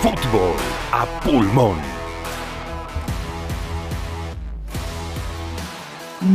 Fútbol a pulmón.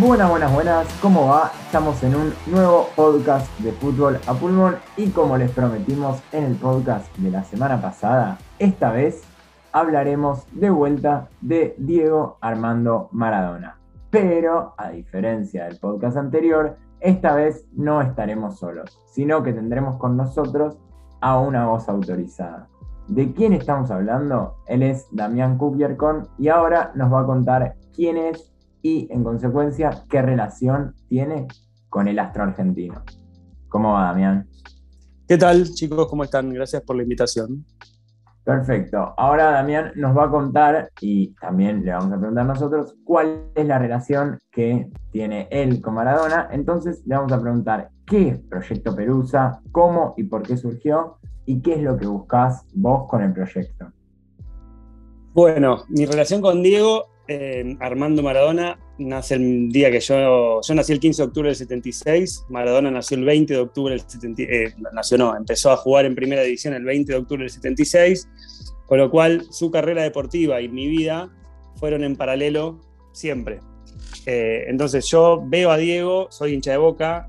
Buenas, buenas, buenas, ¿cómo va? Estamos en un nuevo podcast de fútbol a pulmón y como les prometimos en el podcast de la semana pasada, esta vez hablaremos de vuelta de Diego Armando Maradona. Pero, a diferencia del podcast anterior, esta vez no estaremos solos, sino que tendremos con nosotros a una voz autorizada. ¿De quién estamos hablando? Él es Damián Kupiercon y ahora nos va a contar quién es y, en consecuencia, qué relación tiene con el astro argentino. ¿Cómo va, Damián? ¿Qué tal, chicos? ¿Cómo están? Gracias por la invitación. Perfecto. Ahora Damián nos va a contar, y también le vamos a preguntar nosotros, cuál es la relación que tiene él con Maradona. Entonces le vamos a preguntar qué es Proyecto Perusa, cómo y por qué surgió, y qué es lo que buscás vos con el proyecto. Bueno, mi relación con Diego, eh, Armando Maradona, nace el día que yo, yo nací el 15 de octubre del 76, Maradona nació el 20 de octubre del 76, eh, nació empezó a jugar en primera división el 20 de octubre del 76, con lo cual su carrera deportiva y mi vida fueron en paralelo siempre. Eh, entonces yo veo a Diego, soy hincha de boca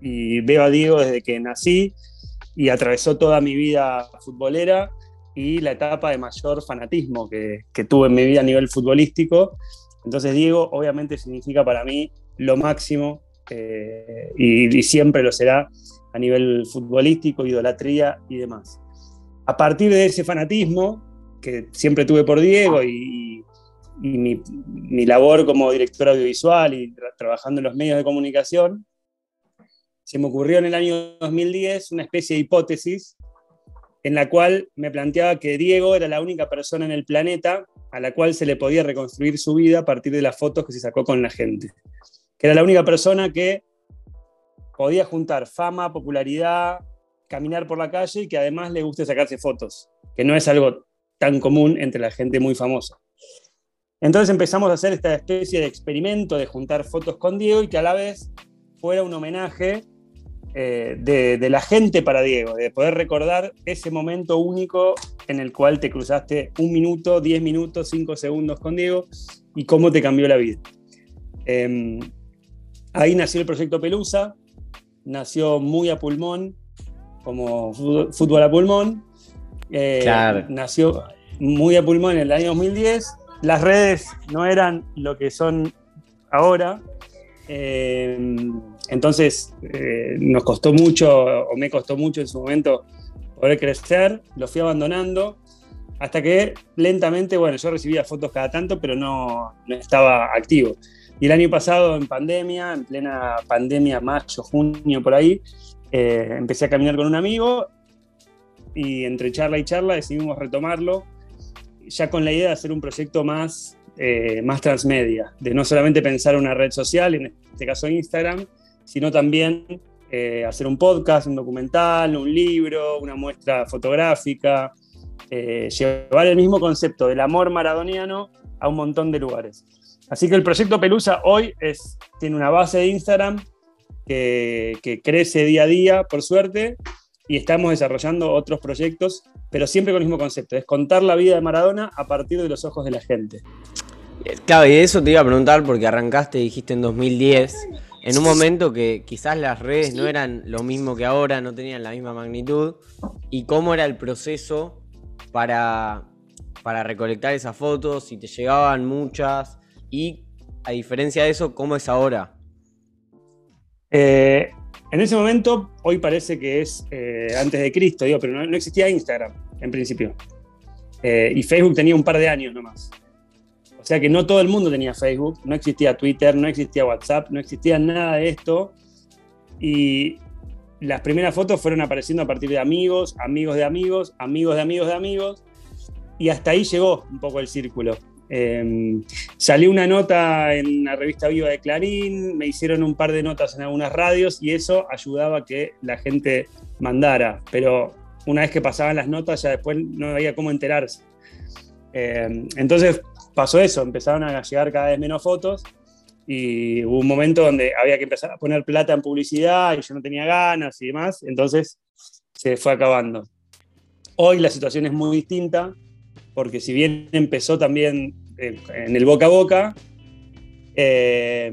y veo a Diego desde que nací y atravesó toda mi vida futbolera y la etapa de mayor fanatismo que, que tuve en mi vida a nivel futbolístico entonces Diego obviamente significa para mí lo máximo eh, y, siempre lo será a nivel futbolístico, idolatría y demás. A partir de ese fanatismo que siempre tuve por Diego y, mi, labor como director audiovisual y trabajando en los medios de comunicación, se me ocurrió en el año 2010 una especie de hipótesis en la cual me planteaba que Diego era la única persona en el planeta a la cual se le podía reconstruir su vida a partir de las fotos que se sacó con la gente. Que era la única persona que podía juntar fama, popularidad, caminar por la calle y que además le guste sacarse fotos, que no es algo tan común entre la gente muy famosa. Entonces empezamos a hacer esta especie de experimento de juntar fotos con Diego y que a la vez fuera un homenaje eh, de, la gente para Diego, de poder recordar ese momento único en el cual te cruzaste un minuto, diez minutos, cinco segundos con Diego y cómo te cambió la vida. Em, ahí nació el proyecto Pelusa, nació muy a pulmón, como fútbol a pulmón. Eh, nació muy a pulmón en el año 2010. Las redes no eran lo que son ahora. Em, entonces, eh, nos costó mucho, o me costó mucho en su momento, poder crecer, lo fui abandonando, hasta que lentamente, bueno, yo recibía fotos cada tanto, pero no, estaba activo. Y el año pasado, en pandemia, en plena pandemia, mayo, junio, por ahí, eh, empecé a caminar con un amigo y entre charla y charla decidimos retomarlo, ya con la idea de hacer un proyecto más, eh, más transmedia, de no solamente pensar una red social, en este caso Instagram, sino también eh, hacer un podcast, un documental, un libro, una muestra fotográfica, eh, llevar el mismo concepto del amor maradoniano a un montón de lugares. Así que el proyecto Pelusa hoy es, tiene una base de Instagram que, crece día a día, por suerte, y estamos desarrollando otros proyectos, pero siempre con el mismo concepto, es contar la vida de Maradona a partir de los ojos de la gente. Claro, y eso te iba a preguntar porque arrancaste, dijiste en 2010, en un momento que quizás las redes no eran lo mismo que ahora, no tenían la misma magnitud, y cómo era el proceso para, para recolectar esas fotos, si te llegaban muchas, y a diferencia de eso, ¿cómo es ahora? Eh, en ese momento, hoy parece que es eh, antes de Cristo, digo, pero no, existía Instagram en principio. Eh, y Facebook tenía un par de años nomás. O sea que no todo el mundo tenía Facebook, no existía Twitter, no existía WhatsApp, no existía nada de esto. Y las primeras fotos fueron apareciendo a partir de amigos, amigos de amigos, amigos de amigos de amigos. Y hasta ahí llegó un poco el círculo. Em, salió una nota en la revista Viva de Clarín, me hicieron un par de notas en algunas radios y eso ayudaba a que la gente mandara. Pero una vez que pasaban las notas ya después no había cómo enterarse. Em, entonces pasó eso, empezaron a llegar cada vez menos fotos y hubo un momento donde había que empezar a poner plata en publicidad y yo no tenía ganas y demás, entonces se fue acabando. Hoy la situación es muy distinta, porque si bien empezó también eh, en el boca a boca, eh,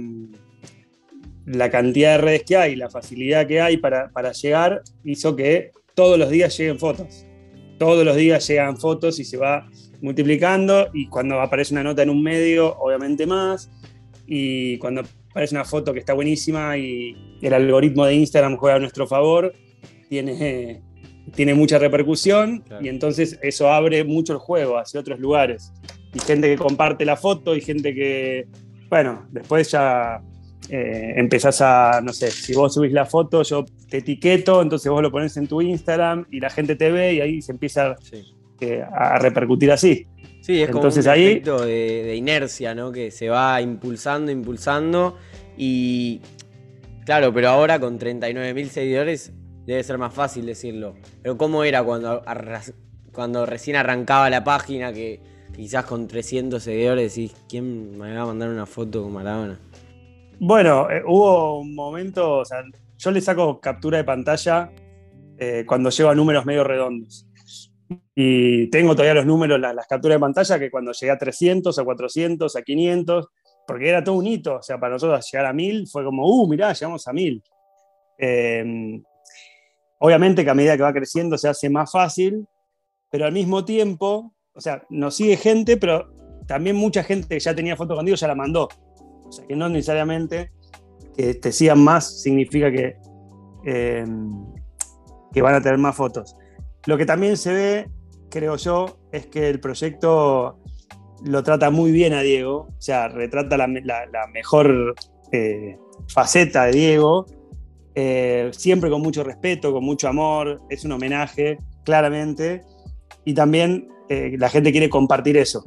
la cantidad de redes que hay, la facilidad que hay para, para, llegar, hizo que todos los días lleguen fotos. Todos los días llegan fotos y se va multiplicando y cuando aparece una nota en un medio, obviamente más, y cuando aparece una foto que está buenísima y el algoritmo de Instagram juega a nuestro favor, tiene, tiene mucha repercusión claro. y entonces eso abre mucho el juego hacia otros lugares. Y gente que comparte la foto y gente que, bueno, después ya eh, empezás a, no sé, si vos subís la foto, yo te etiqueto, entonces vos lo pones en tu Instagram y la gente te ve y ahí se empieza sí. A repercutir así. Sí, es entonces, como un ahí, efecto de, de, inercia, ¿no? Que se va impulsando, impulsando y... Claro, pero ahora con 39.000 seguidores debe ser más fácil decirlo. Pero ¿cómo era cuando, cuando recién arrancaba la página que quizás con 300 seguidores decís, ¿quién me va a mandar una foto con Maradona? Bueno, eh, hubo un momento, o sea, yo le saco captura de pantalla eh, cuando llego a números medio redondos. Y tengo todavía los números, las, capturas de pantalla, que cuando llegué a 300, a 400, a 500, porque era todo un hito, o sea, para nosotros llegar a 1000 fue como, uh, mirá, llegamos a 1000. Eh, obviamente que a medida que va creciendo se hace más fácil, pero al mismo tiempo, o sea, nos sigue gente, pero también mucha gente que ya tenía foto contigo ya la mandó. O sea, que no necesariamente que te sigan más significa que, eh, que van a tener más fotos. Lo que también se ve, creo yo, es que el proyecto lo trata muy bien a Diego, o sea, retrata la, mejor eh, faceta de Diego, eh, siempre con mucho respeto, con mucho amor, es un homenaje, claramente, y también eh, la gente quiere compartir eso.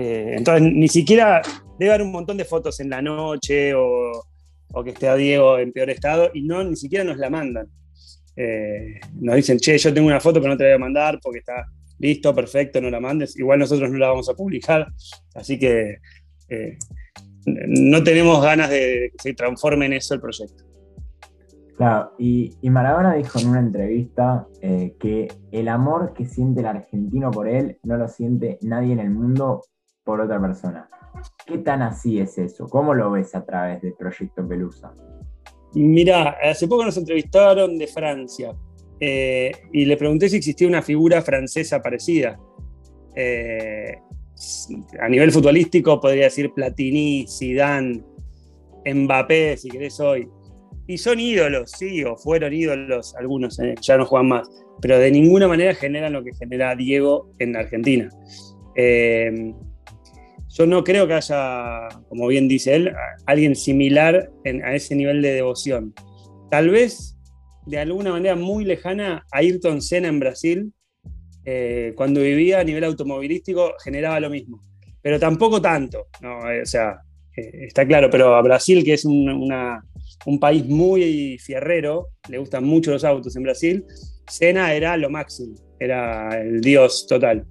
Entonces, ni siquiera debe haber un montón de fotos en la noche o, o, que esté a Diego en peor estado y no, ni siquiera nos la mandan. Eh, nos dicen, che, yo tengo una foto pero no te voy a mandar porque está listo, perfecto, no la mandes. Igual nosotros no la vamos a publicar, así que eh, no tenemos ganas de que se transforme en eso el proyecto. Claro, y, y Maradona dijo en una entrevista eh, que el amor que siente el argentino por él no lo siente nadie en el mundo por otra persona. ¿Qué tan así es eso? ¿Cómo lo ves a través del proyecto Pelusa? Mira, hace poco nos entrevistaron de Francia eh, y le pregunté si existía una figura francesa parecida. Eh, a nivel futbolístico podría decir Platini, Zidane, Mbappé, si querés hoy. Y son ídolos, sí, o fueron ídolos algunos, eh, ya no juegan más, pero de ninguna manera generan lo que genera Diego en Argentina. Yo no creo que haya, como bien dice él, alguien similar a ese nivel de devoción. Tal vez de alguna manera muy lejana a Ayrton Senna en Brasil, eh, cuando vivía a nivel automovilístico, generaba lo mismo. Pero tampoco tanto. Eh, o sea, eh, está claro, pero a Brasil, que es un, una, un país muy fierrero, le gustan mucho los autos en Brasil, Senna era lo máximo, era el dios total.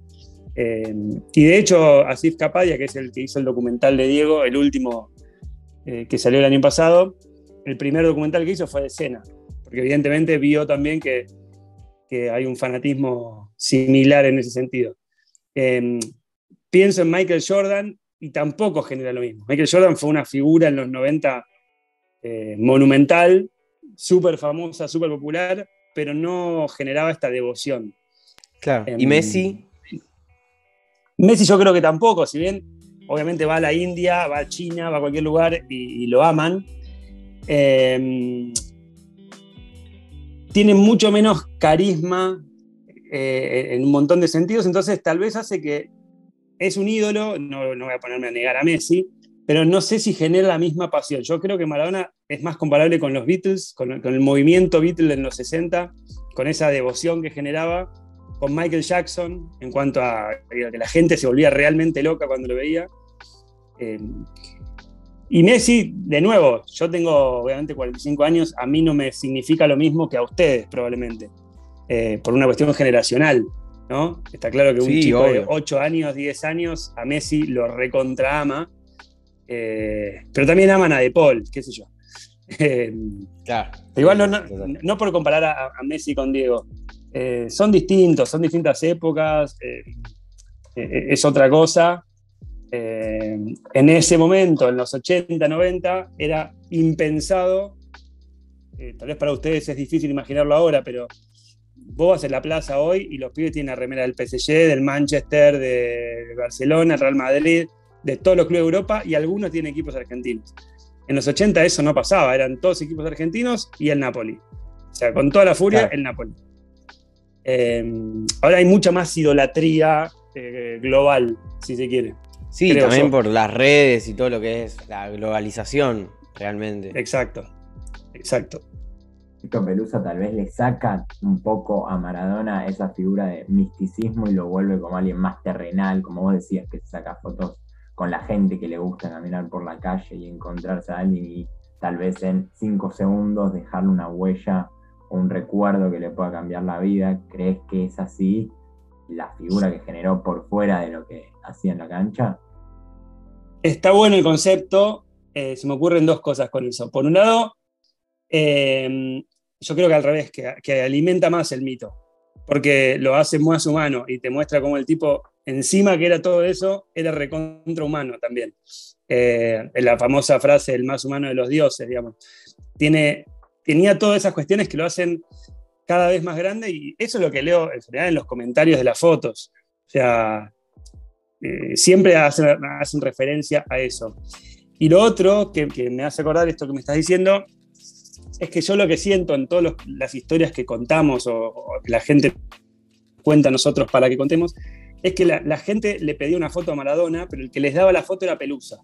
Eh, y de hecho, Asif Kapadia, que es el que hizo el documental de Diego, el último eh, que salió el año pasado, el primer documental que hizo fue de Cena, porque evidentemente vio también que, que hay un fanatismo similar en ese sentido. Eh, pienso en Michael Jordan y tampoco genera lo mismo. Michael Jordan fue una figura en los 90 eh, monumental, súper famosa, súper popular, pero no generaba esta devoción. Claro. ¿Y Messi? Messi yo creo que tampoco, si bien obviamente va a la India, va a China, va a cualquier lugar y, lo aman, eh, tiene mucho menos carisma eh, en un montón de sentidos, entonces tal vez hace que es un ídolo, no, no, voy a ponerme a negar a Messi, pero no sé si genera la misma pasión. Yo creo que Maradona es más comparable con los Beatles, con, con el movimiento Beatles en los 60, con esa devoción que generaba, con Michael Jackson en cuanto a que la gente se volvía realmente loca cuando lo veía. Eh, y Messi, de nuevo, yo tengo obviamente 45 años, a mí no me significa lo mismo que a ustedes probablemente, eh, por una cuestión generacional, ¿no? Está claro que un Sí, chico de obvio. 8 años, 10 años, a Messi lo recontra ama, eh, pero también aman a De Paul, qué sé yo. Eh, Claro. Igual no, no, no por comparar a, a Messi con Diego, Eh, son distintos, son distintas épocas, eh, eh, es otra cosa. en ese momento, en los 80, 90, era impensado. tal vez para ustedes es difícil imaginarlo ahora, pero vos vas en la plaza hoy y los pibes tienen la remera del PSG, del Manchester, de Barcelona, Real Madrid, de todos los clubes de Europa y algunos tienen equipos argentinos. En los 80 eso no pasaba, eran todos equipos argentinos y el Napoli. O sea, con toda la furia, el Napoli. Eh, ahora hay mucha más idolatría eh, global, si se quiere. Sí, también por las redes y todo lo que es la globalización, realmente. Exacto, exacto. Pelusa tal vez le saca un poco a Maradona esa figura de misticismo y lo vuelve como alguien más terrenal, como vos decías, que saca fotos con la gente que le gusta caminar por la calle y encontrarse a alguien y tal vez en cinco segundos dejarle una huella un recuerdo que le pueda cambiar la vida. ¿Crees que es así la figura que generó por fuera de lo que hacía en la cancha? Está bueno el concepto. Eh, se me ocurren dos cosas con eso. Por un lado, eh, yo creo que al revés, que, que, alimenta más el mito, porque lo hace más humano y te muestra cómo el tipo, encima que era todo eso, era recontra humano también. Eh, la famosa frase, el más humano de los dioses, digamos. Tiene, tenía todas esas cuestiones que lo hacen cada vez más grande y eso es lo que leo en general en los comentarios de las fotos. O sea, eh, siempre hacen, referencia a eso. Y lo otro que, me hace acordar esto que me estás diciendo es que yo lo que siento en todas las historias que contamos o, que la gente cuenta nosotros para que contemos, es que la, gente le pedía una foto a Maradona, pero el que les daba la foto era Pelusa.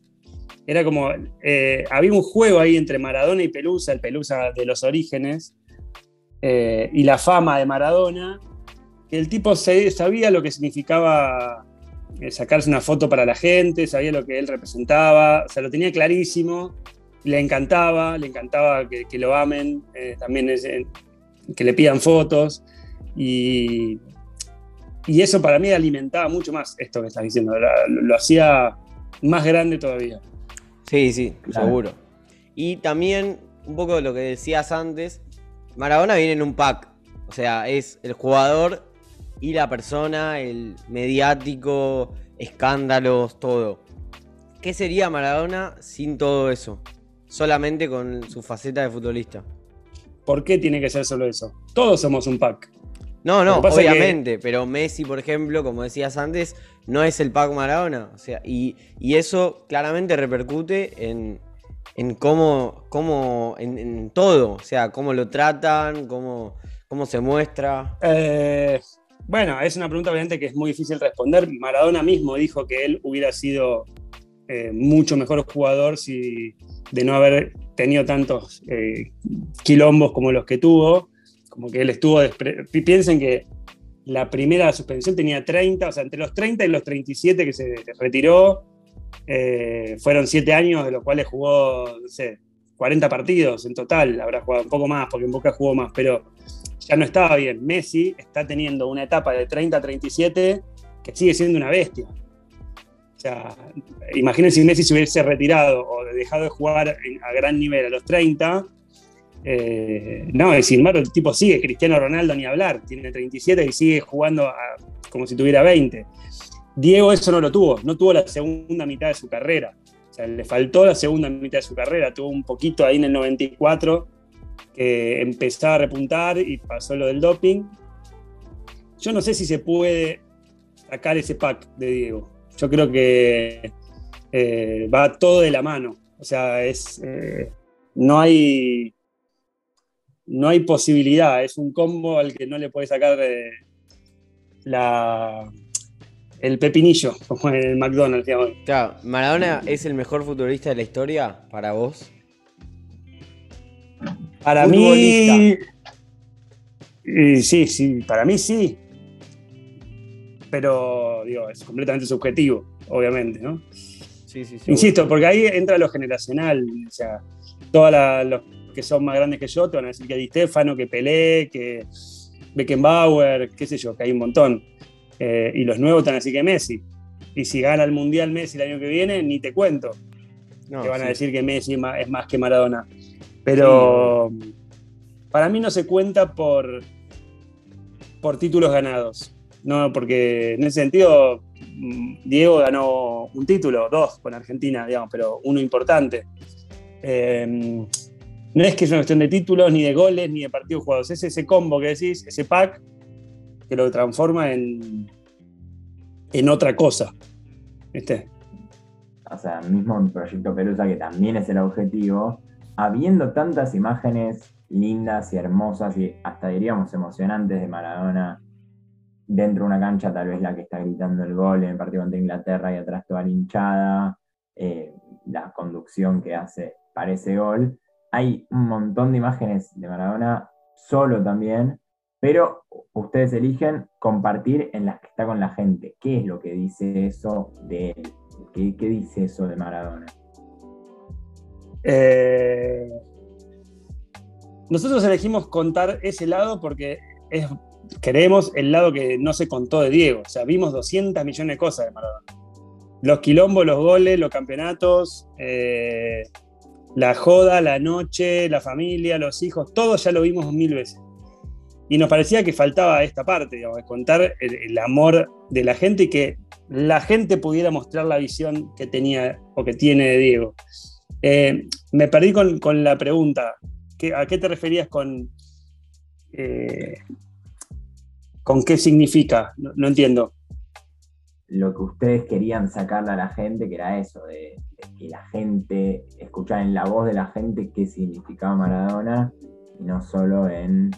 Era como, eh, había un juego ahí entre Maradona y Pelusa, el Pelusa de los orígenes, eh, y la fama de Maradona, que el tipo sabía lo que significaba eh, sacarse una foto para la gente, sabía lo que él representaba, o sea, lo tenía clarísimo le encantaba, le encantaba que, lo amen, eh, también eh, que le pidan fotos y, y, eso para mí alimentaba mucho más esto que estás diciendo, lo, hacía más grande todavía. Sí, sí, seguro. Y también un poco de lo que decías antes, Maradona viene en un pack, o sea, es el jugador y la persona, el mediático, escándalos, todo. ¿Qué sería Maradona sin todo eso? solamente con su faceta de futbolista. ¿Por qué tiene que ser solo eso? Todos somos un pack. No, no, obviamente, pero Messi, por ejemplo, como decías antes, no es el pack Maradona. O sea, y, eso claramente repercute en, cómo, cómo en, todo. O sea, cómo lo tratan, cómo, cómo se muestra. Eh, bueno, es una pregunta obviamente que es muy difícil responder. Maradona mismo dijo que él hubiera sido eh, mucho mejor jugador si, de no haber tenido tantos eh, quilombos como los que tuvo, como que él estuvo, piensen que la primera suspensión tenía 30, o sea, entre los 30 y los 37 que se retiró, eh, fueron 7 años, de los cuales jugó, no sé, 40 partidos en total, habrá jugado un poco más, porque en Boca jugó más, pero ya no estaba bien. Messi está teniendo una etapa de 30 a 37 que sigue siendo una bestia sea, imagínense si Messi se hubiese retirado o dejado de jugar a gran nivel a los 30. Eh, no, sin embargo, el tipo sigue, Cristiano Ronaldo ni hablar, tiene 37 y sigue jugando como si tuviera 20. Diego eso no lo tuvo, no tuvo la segunda mitad de su carrera. O sea, le faltó la segunda mitad de su carrera, tuvo un poquito ahí en el 94 que empezó a repuntar y pasó lo del doping. Yo no sé si se puede sacar ese pack de Diego. Yo creo que eh, va todo de la mano. O sea, es, eh, no, hay, no hay posibilidad. Es un combo al que no le puedes sacar eh, la, el pepinillo, como en el McDonald's. Claro, ¿Maradona es el mejor futbolista de la historia para vos? Para mí. sí, sí, para mí sí pero digo, es completamente subjetivo, obviamente, ¿no? Sí, sí, Insisto, porque ahí entra lo generacional, o sea, todos los que son más grandes que yo te van a decir que Di Stefano, que Pelé, que Beckenbauer, qué sé yo, que hay un montón. Eh, y los nuevos te van a decir que Messi. Y si gana el Mundial Messi el año que viene, ni te cuento. te van a decir que Messi es más que Maradona. Pero para mí no se cuenta por, por títulos ganados. No, porque en ese sentido, mm, Diego ganó un título, dos con Argentina, digamos, pero uno importante. Eh, no es que es una cuestión de títulos, ni de goles, ni de partidos jugados. Es ese combo que decís, ese pack, que lo transforma en, en otra cosa. ¿Viste? O sea, mismo en Proyecto Pelusa, que también es el objetivo, habiendo tantas imágenes lindas y hermosas y hasta diríamos emocionantes de Maradona dentro de una cancha, tal vez la que está gritando el gol en el partido contra Inglaterra y atrás toda hinchada, eh, la conducción que hace para ese gol. Hay un montón de imágenes de Maradona solo también, pero ustedes eligen compartir en las que está con la gente. ¿Qué es lo que dice eso de él? ¿Qué, dice eso de Maradona? Eh, nosotros elegimos contar ese lado porque es, queremos el lado que no se contó de Diego. O sea, vimos 200 millones de cosas de Maradona. Los quilombos, los goles, los campeonatos, eh, la joda, la noche, la familia, los hijos, todo ya lo vimos mil veces. Y nos parecía que faltaba esta parte, digamos, de contar el, amor de la gente y que la gente pudiera mostrar la visión que tenía o que tiene de Diego. Eh, me perdí con, la pregunta. ¿A qué te referías con, eh, con qué significa? No, entiendo. Lo que ustedes querían sacarle a la gente, que era eso, de, que la gente, escuchar en la voz de la gente qué significaba Maradona, y no solo en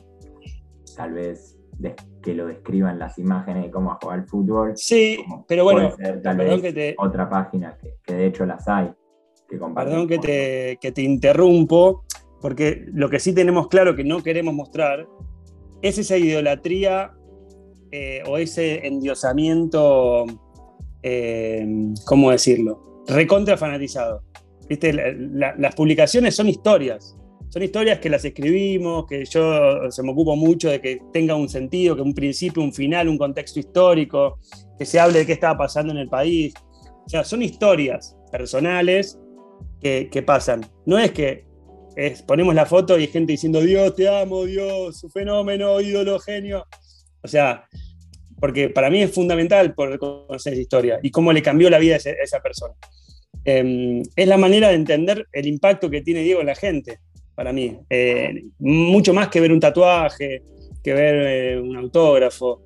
tal vez que lo describan las imágenes de cómo jugar al fútbol. Sí, pero bueno, perdón que te, otra página que, de hecho las hay. perdón que te, que te interrumpo, porque lo que sí tenemos claro que no queremos mostrar es esa idolatría eh, o ese endiosamiento, eh, ¿cómo decirlo? Recontra fanatizado. ¿Viste? las publicaciones son historias, son historias que las escribimos, que yo se me ocupo mucho de que tenga un sentido, que un principio, un final, un contexto histórico, que se hable de qué estaba pasando en el país. O sea, son historias personales que, pasan. No es que ponemos la foto y hay gente diciendo Dios, te amo, Dios, su fenómeno, ídolo, genio. O sea, porque para mí es fundamental poder conocer esa historia y cómo le cambió la vida a esa persona. Em, es la manera de entender el impacto que tiene Diego en la gente para mí. Eh, mucho más que ver un tatuaje, que ver eh, un autógrafo.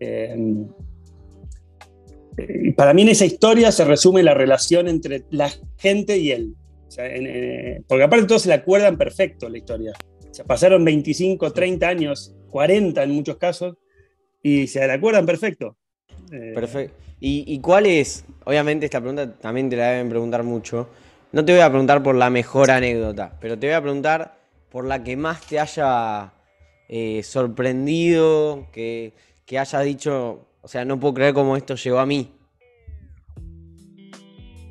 Eh, para mí en esa historia se resume la relación entre la gente y él. porque aparte todos se la acuerdan perfecto la historia. O pasaron 25, 30 años, 40 en muchos casos, y se la acuerdan perfecto. Perfecto. ¿Y, ¿Y, cuál es? Obviamente esta pregunta también te la deben preguntar mucho. No te voy a preguntar por la mejor anécdota, pero te voy a preguntar por la que más te haya eh, sorprendido, que, que hayas dicho, o sea, no puedo creer cómo esto llegó a mí.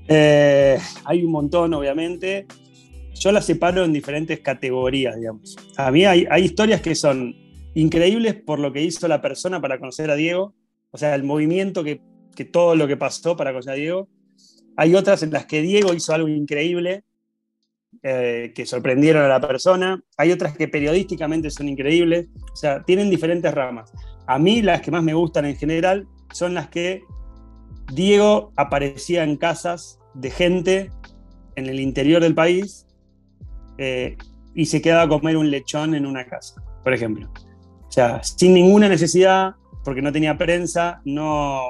Eh, hay un montón, obviamente. Yo las separo en diferentes categorías, digamos. A mí hay, hay, historias que son increíbles por lo que hizo la persona para conocer a Diego, o sea, el movimiento que, que todo lo que pasó para conocer a Diego. Hay otras en las que Diego hizo algo increíble, eh, que sorprendieron a la persona. Hay otras que periodísticamente son increíbles. O sea, tienen diferentes ramas. A mí las que más me gustan en general son las que Diego aparecía en casas de gente en el interior del país eh, y se quedaba a comer un lechón en una casa, por ejemplo. Sea, sin ninguna necesidad, porque no tenía prensa, no,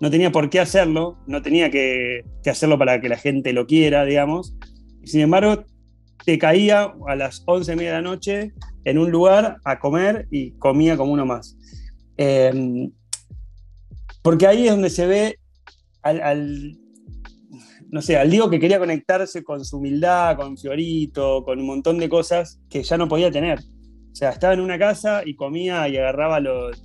no tenía por qué hacerlo, no tenía que, hacerlo para que la gente lo quiera, digamos. Sin embargo, te caía a las once y media de la noche en un lugar a comer y comía como uno más. Em, porque ahí es donde se ve al, no sé, al Diego que quería conectarse con su humildad, con Fiorito, con un montón de cosas que ya no podía tener. O sea, estaba en una casa y comía y agarraba los,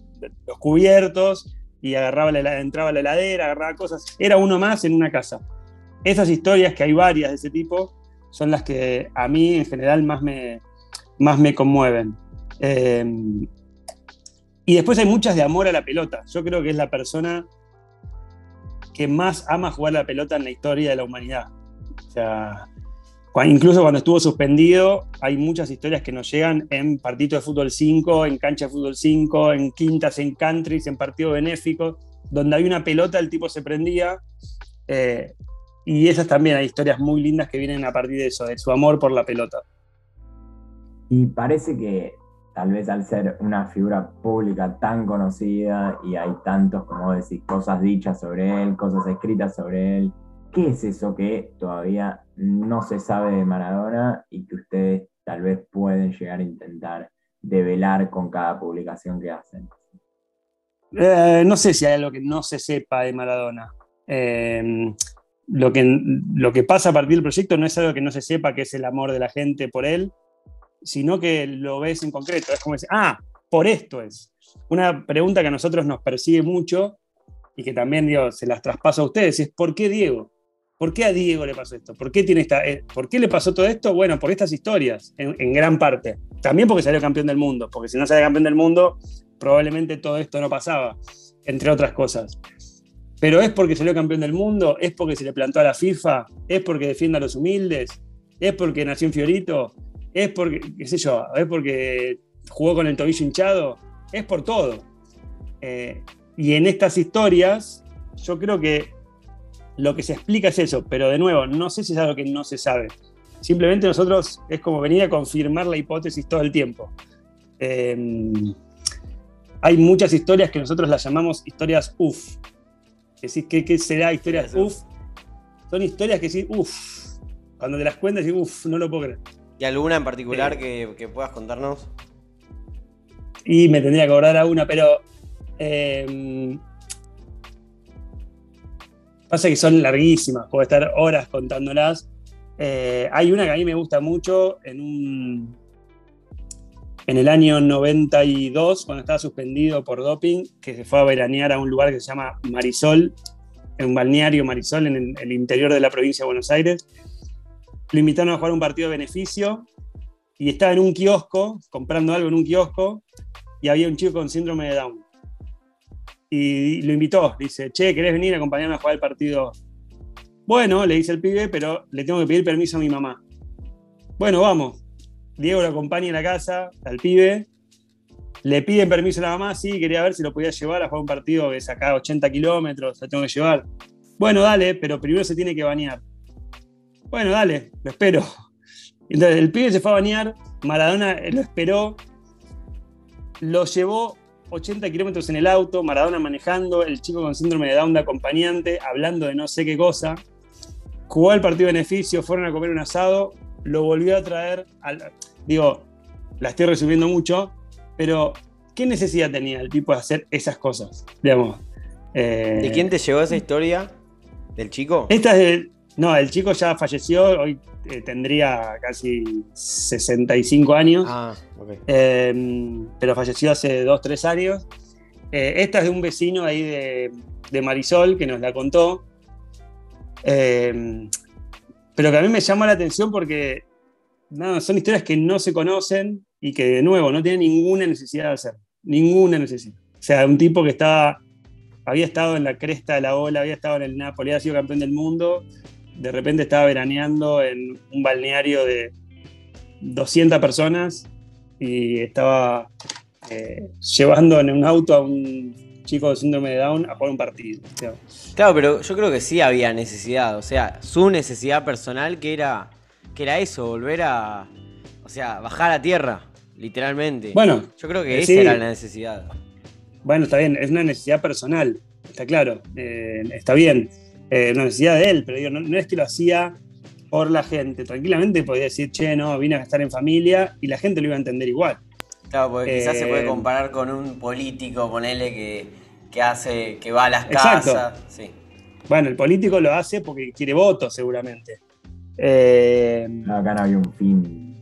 cubiertos y agarraba la, entraba a la heladera, agarraba cosas. Era uno más en una casa. Esas historias, que hay varias de ese tipo, son las que a mí en general más me, más me conmueven. Em, y después hay muchas de amor a la pelota. Yo creo que es la persona que más ama jugar la pelota en la historia de la humanidad. O sea, incluso cuando estuvo suspendido, hay muchas historias que nos llegan en partidos de fútbol 5, en cancha de fútbol 5, en quintas, en countries, en partidos benéficos, donde hay una pelota, el tipo se prendía. Eh, y esas también hay historias muy lindas que vienen a partir de eso, de su amor por la pelota. Y parece que tal vez al ser una figura pública tan conocida y hay tantos, como decís, cosas dichas sobre él, cosas escritas sobre él, ¿qué es eso que todavía no se sabe de Maradona y que ustedes tal vez pueden llegar a intentar develar con cada publicación que hacen? Eh, no sé si hay algo que no se sepa de Maradona. Eh, lo, que, lo que pasa a partir del proyecto no es algo que no se sepa, que es el amor de la gente por él, sino que lo ves en concreto. Es como decir, ah, por esto es. Una pregunta que a nosotros nos persigue mucho y que también digo, se las traspaso a ustedes es ¿por qué Diego? ¿Por qué a Diego le pasó esto? ¿Por qué, tiene esta, eh, ¿por qué le pasó todo esto? Bueno, por estas historias, en, gran parte. También porque salió campeón del mundo, porque si no sale campeón del mundo, probablemente todo esto no pasaba, entre otras cosas. Pero es porque salió campeón del mundo, es porque se le plantó a la FIFA, es porque defiende a los humildes, es porque nació en Fiorito, es porque, qué sé yo, es porque jugó con el tobillo hinchado, es por todo. Eh, y en estas historias, yo creo que lo que se explica es eso, pero de nuevo, no sé si es algo que no se sabe. Simplemente nosotros es como venir a confirmar la hipótesis todo el tiempo. Em, hay muchas historias que nosotros las llamamos historias UF. ¿qué, ¿qué será historias UF? Son historias que sí, uff. Cuando te las cuentas, decís, uff, no lo puedo creer. ¿Y alguna en particular eh, que, puedas contarnos? Y me tendría que acordar a una, pero. Em, pasa que son larguísimas, puedo estar horas contándolas. Eh, hay una que a mí me gusta mucho en un. En el año 92, cuando estaba suspendido por doping, que se fue a veranear a un lugar que se llama Marisol, en un balneario Marisol en el interior de la provincia de Buenos Aires lo invitaron a jugar un partido de beneficio y estaba en un kiosco, comprando algo en un kiosco, y había un chico con síndrome de Down. Y lo invitó, dice, che, ¿querés venir a acompañarme a jugar el partido? Bueno, le dice el pibe, pero le tengo que pedir permiso a mi mamá. Bueno, vamos. Diego lo acompaña en la casa al pibe. Le piden permiso a la mamá, sí, quería ver si lo podía llevar a jugar un partido que saca 80 kilómetros, lo tengo que llevar. Bueno, dale, pero primero se tiene que bañar. Bueno, dale, lo espero. Entonces el pibe se fue a bañar, Maradona lo esperó, lo llevó 80 kilómetros en el auto, Maradona manejando, el chico con síndrome de Down de acompañante, hablando de no sé qué cosa. Jugó el partido de beneficio, fueron a comer un asado, lo volvió a traer. Al, digo, la estoy resumiendo mucho, pero ¿qué necesidad tenía el tipo de hacer esas cosas? Digamos. ¿De eh, quién te llevó esa historia? ¿Del chico? Esta es de, no, el chico ya falleció, hoy eh, tendría casi 65 años. Ah, em, pero falleció hace 2, 3 años. Eh, esta es de un vecino ahí de, Marisol que nos la contó. Em, pero que a mí me llama la atención porque son historias que no se conocen y que de nuevo no tienen ninguna necesidad de hacer. Ninguna necesidad. O sea, un tipo que estaba, había estado en la cresta de la ola, había estado en el Napoli, había sido campeón del mundo de repente estaba veraneando en un balneario de 200 personas y estaba eh, llevando en un auto a un chico de síndrome de Down a jugar un partido. Claro, pero yo creo que sí había necesidad, o sea, su necesidad personal que era, que era eso, volver a, o sea, bajar a tierra, literalmente. Bueno, yo creo que esa era la necesidad. Bueno, está bien, es una necesidad personal, está claro, eh, está bien eh, una necesidad de él, pero no, es que lo hacía por la gente. Tranquilamente podía decir, che, no, vine a estar en familia y la gente lo iba a entender igual. Claro, porque quizás se puede eh, comparar con un político, ponele, que, que hace, que va a las casas. Sí. Bueno, el político lo hace porque quiere votos, seguramente. Eh, acá no había un fin.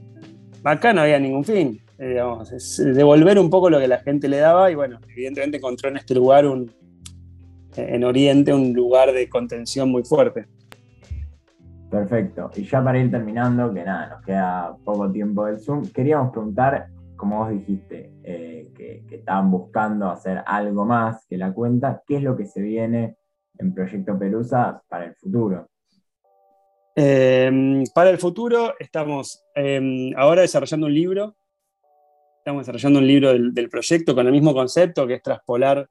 Acá no había ningún fin. digamos, es devolver un poco lo que la gente le daba y bueno, evidentemente encontró en este lugar un, en Oriente un lugar de contención muy fuerte. Perfecto. Y ya para ir terminando, que nada, nos queda poco tiempo del Zoom, queríamos preguntar, como vos dijiste, eh, que, estaban buscando hacer algo más que la cuenta, ¿qué es lo que se viene en Proyecto Pelusa para el futuro? Em, para el futuro estamos em, ahora desarrollando un libro. Estamos desarrollando un libro del, del, proyecto con el mismo concepto, que es traspolar.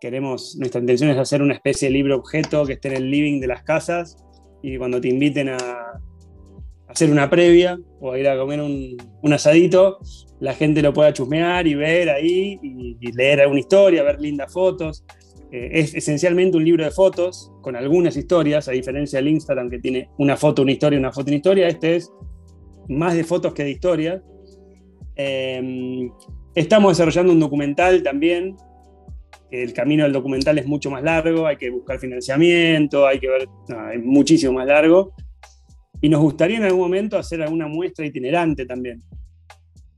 Queremos, nuestra intención es hacer una especie de libro objeto que esté en el living de las casas y cuando te inviten a, hacer una previa o a ir a comer un, un, asadito, la gente lo pueda chusmear y ver ahí y, y leer alguna historia, ver lindas fotos. Eh, es esencialmente un libro de fotos con algunas historias, a diferencia del Instagram que tiene una foto, una historia, una foto, una historia. Este es más de fotos que de historias. Eh, estamos desarrollando un documental también. El camino del documental es mucho más largo, hay que buscar financiamiento, hay que ver, no, es muchísimo más largo. Y nos gustaría en algún momento hacer alguna muestra itinerante también.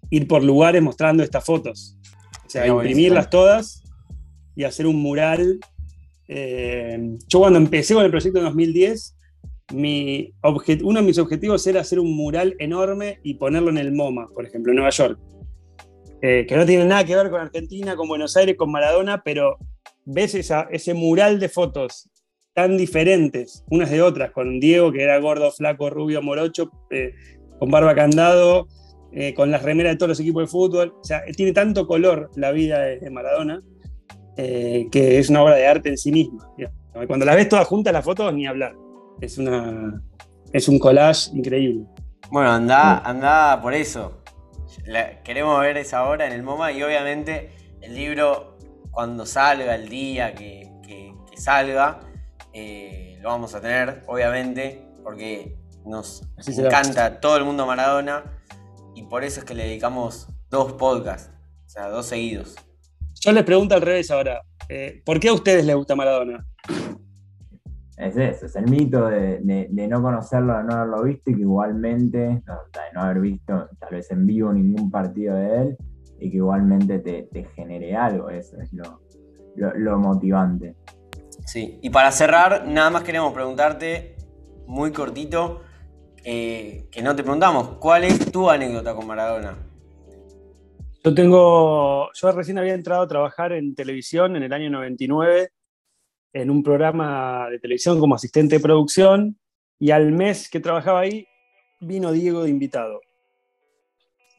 Ir por lugares mostrando estas fotos. O sea, imprimirlas todas y hacer un mural. Eh, yo cuando empecé con el proyecto en 2010, mi uno de mis objetivos era hacer un mural enorme y ponerlo en el MoMA, por ejemplo, en Nueva York. Eh, que no tiene nada que ver con Argentina, con Buenos Aires, con Maradona, pero ves ese mural de fotos tan diferentes unas de otras, con Diego, que era gordo, flaco, rubio, morocho, eh, con barba candado, eh, con las remeras de todos los equipos de fútbol. O sea, tiene tanto color la vida de, Maradona que es una obra de arte en sí misma. Cuando la ves todas juntas, las fotos, ni hablar. Es un collage increíble. Bueno, anda, anda por eso. La, queremos ver esa obra en el MoMA y obviamente el libro, cuando salga, el día que, que, que salga, eh, lo vamos a tener, obviamente, porque nos Así encanta todo el mundo Maradona y por eso es que le dedicamos dos podcasts, o sea, dos seguidos. Yo les pregunto al revés ahora. Eh, ¿Por qué a ustedes les gusta Maradona? Es eso, es el mito de, de, de, no conocerlo, de no haberlo visto y que igualmente, no, de no haber visto tal vez en vivo ningún partido de él y que igualmente te, te genere algo, eso es lo, lo, lo, motivante. Sí, y para cerrar, nada más queremos preguntarte, muy cortito, eh, que no te preguntamos, ¿cuál es tu anécdota con Maradona? Yo tengo, yo recién había entrado a trabajar en televisión en el año 99 en un programa de televisión como asistente de producción y al mes que trabajaba ahí vino Diego de invitado.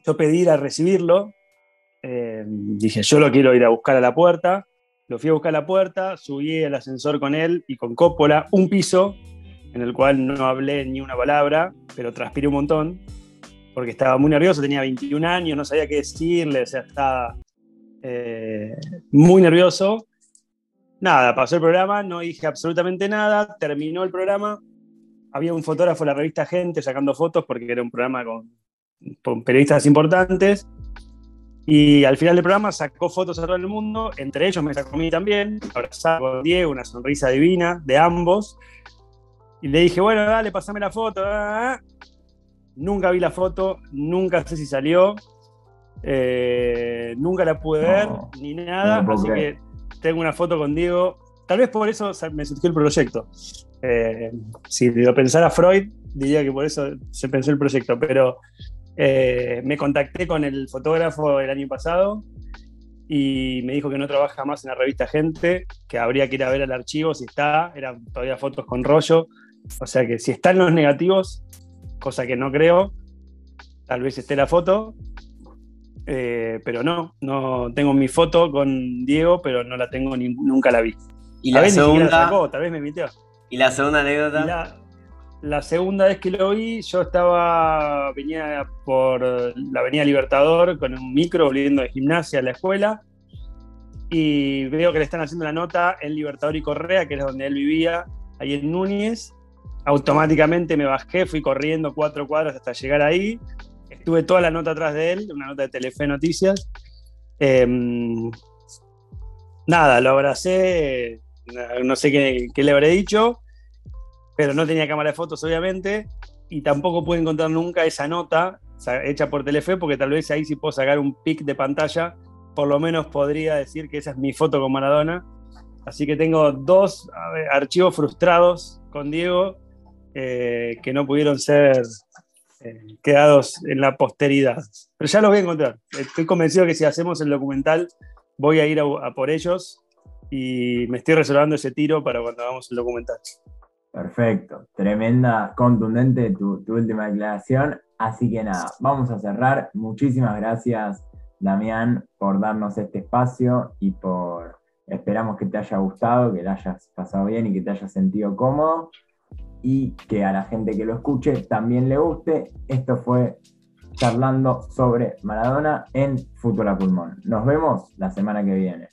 Yo pedí ir a recibirlo, eh, dije yo lo quiero ir a buscar a la puerta, lo fui a buscar a la puerta, subí el ascensor con él y con Coppola, un piso en el cual no hablé ni una palabra, pero transpiré un montón porque estaba muy nervioso, tenía 21 años, no sabía qué decirle, o sea, estaba eh, muy nervioso. Nada, pasó el programa, no dije absolutamente nada, terminó el programa, había un fotógrafo de la revista Gente sacando fotos porque era un programa con, con periodistas importantes. Y al final del programa sacó fotos a todo el mundo, entre ellos me sacó a mí también, abrazado con Diego, una sonrisa divina de ambos. Y le dije, bueno, dale, pasame la foto. Nunca vi la foto, nunca sé si salió, eh, nunca la pude ver, ni nada, no así que tengo una foto con Diego. Tal vez por eso me surgió el proyecto. Eh, si lo pensara Freud, diría que por eso se pensó el proyecto, pero eh, me contacté con el fotógrafo el año pasado y me dijo que no trabaja más en la revista Gente, que habría que ir a ver el archivo si está, eran todavía fotos con rollo, o sea que si están los negativos, cosa que no creo. Tal vez esté la foto, eh, pero no, no tengo mi foto con Diego, pero no la tengo ni, nunca la vi. Y la, segunda. La sacó, tal vez me mintió. ¿Y la segunda anécdota? La, la, segunda vez que lo vi, yo estaba, venía por la Avenida Libertador con un micro volviendo de gimnasia a la escuela y veo que le están haciendo la nota en Libertador y Correa, que es donde él vivía, ahí en Núñez, automáticamente me bajé, fui corriendo cuatro cuadras hasta llegar ahí. Estuve toda la nota atrás de él, una nota de Telefe Noticias. Eh, nada, lo abracé, no sé qué, le habré dicho, pero no tenía cámara de fotos, obviamente, y tampoco pude encontrar nunca esa nota hecha por Telefe, porque tal vez ahí sí puedo sacar un pic de pantalla, por lo menos podría decir que esa es mi foto con Maradona. Así que tengo dos archivos frustrados con Diego eh, que no pudieron ser eh, quedados en la posteridad. Pero ya los voy a encontrar. Estoy convencido que si hacemos el documental voy a ir a, por ellos y me estoy reservando ese tiro para cuando hagamos el documental. Perfecto, tremenda, contundente tu, tu última declaración. Así que nada, vamos a cerrar. Muchísimas gracias, Damián, por darnos este espacio y por, esperamos que te haya gustado, que la hayas pasado bien y que te hayas sentido cómodo y que a la gente que lo escuche también le guste. Esto fue charlando sobre Maradona en Futura Pulmón. Nos vemos la semana que viene.